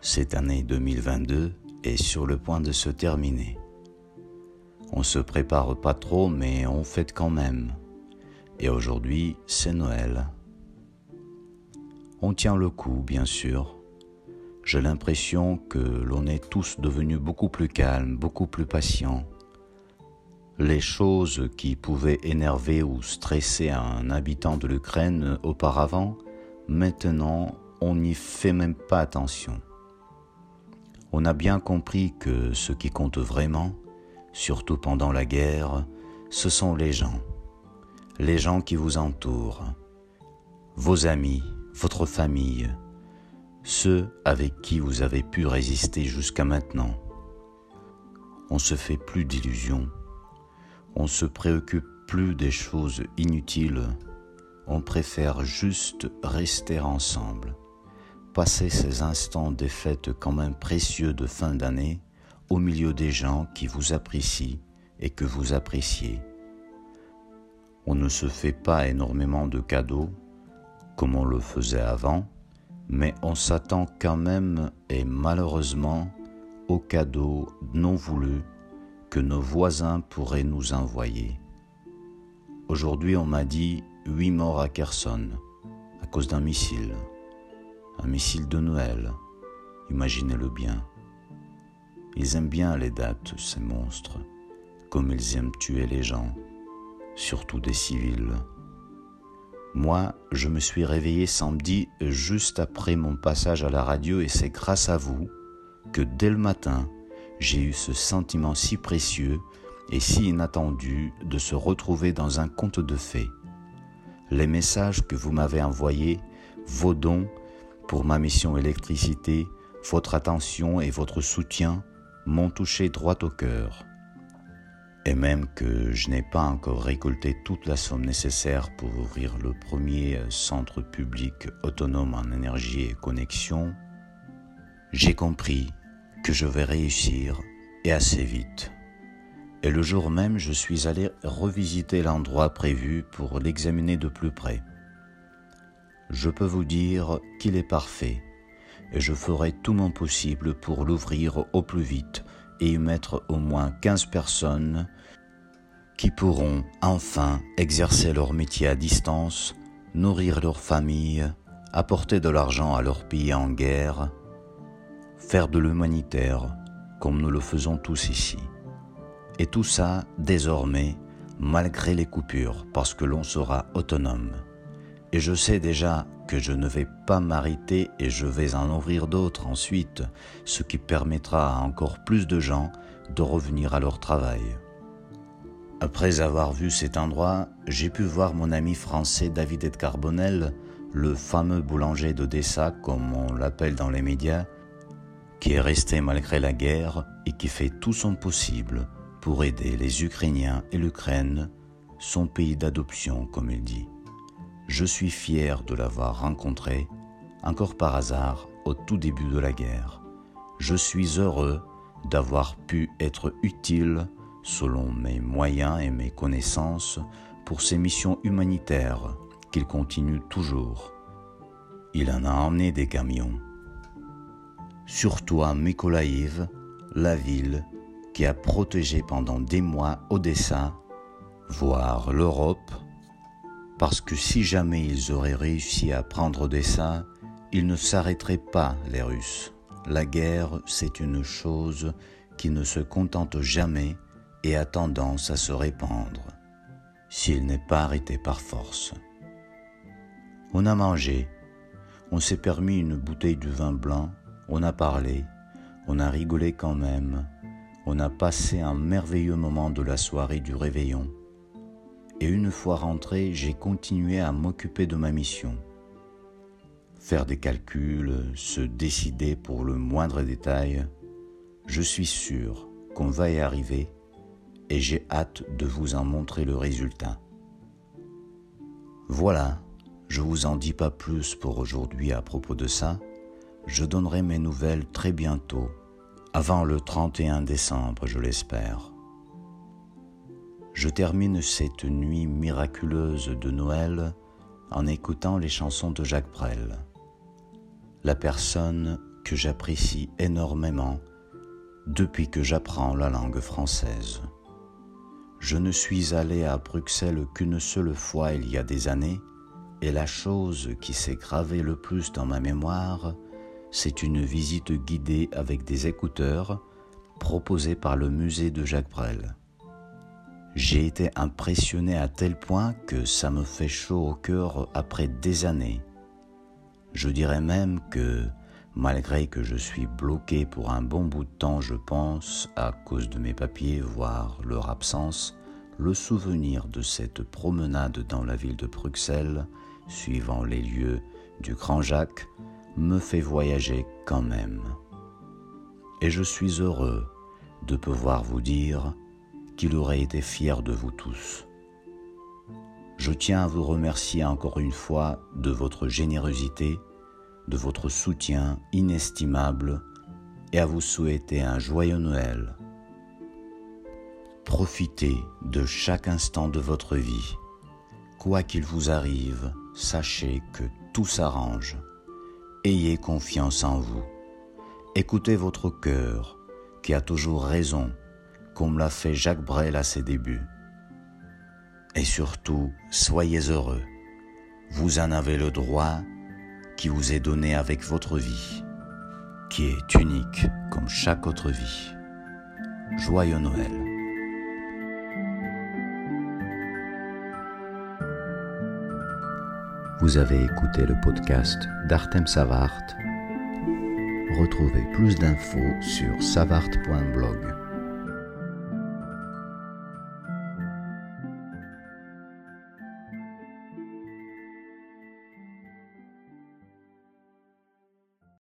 Cette année 2022 est sur le point de se terminer. On se prépare pas trop, mais on fête quand même. Et aujourd'hui, c'est Noël. On tient le coup, bien sûr. J'ai l'impression que l'on est tous devenus beaucoup plus calmes, beaucoup plus patients. Les choses qui pouvaient énerver ou stresser un habitant de l'Ukraine auparavant, maintenant, on n'y fait même pas attention. On a bien compris que ce qui compte vraiment, surtout pendant la guerre, ce sont les gens, les gens qui vous entourent, vos amis, votre famille, ceux avec qui vous avez pu résister jusqu'à maintenant. On se fait plus d'illusions, on se préoccupe plus des choses inutiles, on préfère juste rester ensemble passer ces instants des fêtes quand même précieux de fin d'année au milieu des gens qui vous apprécient et que vous appréciez. On ne se fait pas énormément de cadeaux comme on le faisait avant, mais on s'attend quand même et malheureusement aux cadeaux non voulus que nos voisins pourraient nous envoyer. Aujourd'hui, on m'a dit huit morts à Kherson à cause d'un missile un missile de Noël, imaginez-le bien. Ils aiment bien les dates, ces monstres, comme ils aiment tuer les gens, surtout des civils. Moi, je me suis réveillé samedi juste après mon passage à la radio et c'est grâce à vous que dès le matin, j'ai eu ce sentiment si précieux et si inattendu de se retrouver dans un conte de fées. Les messages que vous m'avez envoyés, vos dons pour ma mission électricité, votre attention et votre soutien m'ont touché droit au cœur. Et même que je n'ai pas encore récolté toute la somme nécessaire pour ouvrir le premier centre public autonome en énergie et connexion, j'ai compris que je vais réussir et assez vite. Et le jour même, je suis allé revisiter l'endroit prévu pour l'examiner de plus près je peux vous dire qu'il est parfait, et je ferai tout mon possible pour l'ouvrir au plus vite et y mettre au moins 15 personnes qui pourront enfin exercer leur métier à distance, nourrir leur famille, apporter de l'argent à leur pays en guerre, faire de l'humanitaire comme nous le faisons tous ici. Et tout ça désormais malgré les coupures parce que l'on sera autonome et je sais déjà que je ne vais pas m'arrêter et je vais en ouvrir d'autres ensuite, ce qui permettra à encore plus de gens de revenir à leur travail. Après avoir vu cet endroit, j'ai pu voir mon ami français David Edgar Bonnel, le fameux boulanger d'Odessa comme on l'appelle dans les médias, qui est resté malgré la guerre et qui fait tout son possible pour aider les Ukrainiens et l'Ukraine, son pays d'adoption comme il dit. Je suis fier de l'avoir rencontré, encore par hasard, au tout début de la guerre. Je suis heureux d'avoir pu être utile, selon mes moyens et mes connaissances, pour ces missions humanitaires qu'il continue toujours. Il en a emmené des camions. Surtout à Mykolaïv, la ville qui a protégé pendant des mois Odessa, voire l'Europe, parce que si jamais ils auraient réussi à prendre Odessa, ils ne s'arrêteraient pas, les Russes. La guerre, c'est une chose qui ne se contente jamais et a tendance à se répandre, s'il n'est pas arrêté par force. On a mangé, on s'est permis une bouteille de vin blanc, on a parlé, on a rigolé quand même, on a passé un merveilleux moment de la soirée du réveillon et une fois rentré, j'ai continué à m'occuper de ma mission. Faire des calculs, se décider pour le moindre détail, je suis sûr qu'on va y arriver et j'ai hâte de vous en montrer le résultat. Voilà, je vous en dis pas plus pour aujourd'hui à propos de ça. Je donnerai mes nouvelles très bientôt, avant le 31 décembre, je l'espère je termine cette nuit miraculeuse de Noël en écoutant les chansons de Jacques Brel. La personne que j'apprécie énormément depuis que j'apprends la langue française. Je ne suis allé à Bruxelles qu'une seule fois il y a des années, et la chose qui s'est gravée le plus dans ma mémoire, c'est une visite guidée avec des écouteurs proposée par le musée de Jacques Brel. J'ai été impressionné à tel point que ça me fait chaud au cœur après des années. Je dirais même que, malgré que je suis bloqué pour un bon bout de temps, je pense, à cause de mes papiers, voire leur absence, le souvenir de cette promenade dans la ville de Bruxelles, suivant les lieux du Grand Jacques, me fait voyager quand même. Et je suis heureux de pouvoir vous dire qu'il aurait été fier de vous tous. Je tiens à vous remercier encore une fois de votre générosité, de votre soutien inestimable et à vous souhaiter un joyeux Noël. Profitez de chaque instant de votre vie. Quoi qu'il vous arrive, sachez que tout s'arrange. Ayez confiance en vous. Écoutez votre cœur, qui a toujours raison comme l'a fait Jacques Brel à ses débuts. Et surtout, soyez heureux. Vous en avez le droit qui vous est donné avec votre vie, qui est unique comme chaque autre vie. Joyeux Noël. Vous avez écouté le podcast d'Artem Savart. Retrouvez plus d'infos sur savart.blog.